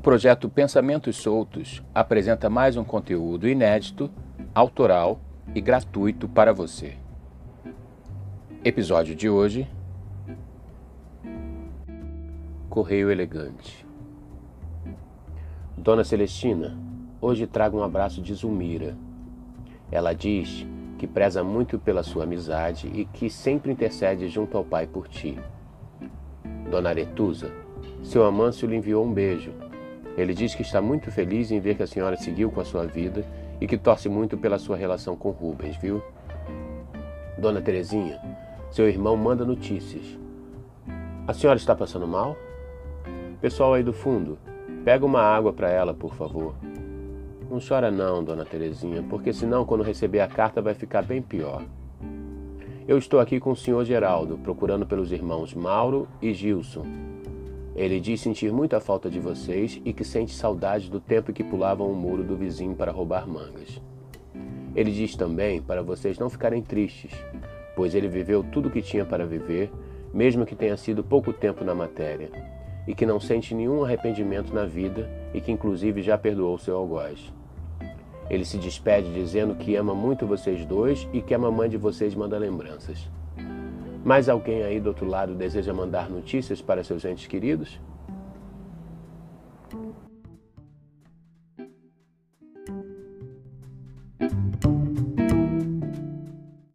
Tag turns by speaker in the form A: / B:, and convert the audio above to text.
A: projeto Pensamentos Soltos apresenta mais um conteúdo inédito, autoral e gratuito para você. Episódio de hoje: Correio Elegante. Dona Celestina, hoje trago um abraço de Zulmira. Ela diz que preza muito pela sua amizade e que sempre intercede junto ao Pai por ti. Dona Aretusa, seu Amâncio lhe enviou um beijo ele diz que está muito feliz em ver que a senhora seguiu com a sua vida e que torce muito pela sua relação com Rubens, viu? Dona Terezinha, seu irmão manda notícias. A senhora está passando mal? Pessoal aí do fundo, pega uma água para ela, por favor. Não chora não, dona Terezinha, porque senão quando receber a carta vai ficar bem pior. Eu estou aqui com o senhor Geraldo, procurando pelos irmãos Mauro e Gilson. Ele diz sentir muita falta de vocês e que sente saudade do tempo que pulavam o muro do vizinho para roubar mangas. Ele diz também para vocês não ficarem tristes, pois ele viveu tudo o que tinha para viver, mesmo que tenha sido pouco tempo na matéria, e que não sente nenhum arrependimento na vida e que inclusive já perdoou seu algoz. Ele se despede dizendo que ama muito vocês dois e que a mamãe de vocês manda lembranças. Mais alguém aí do outro lado deseja mandar notícias para seus entes queridos?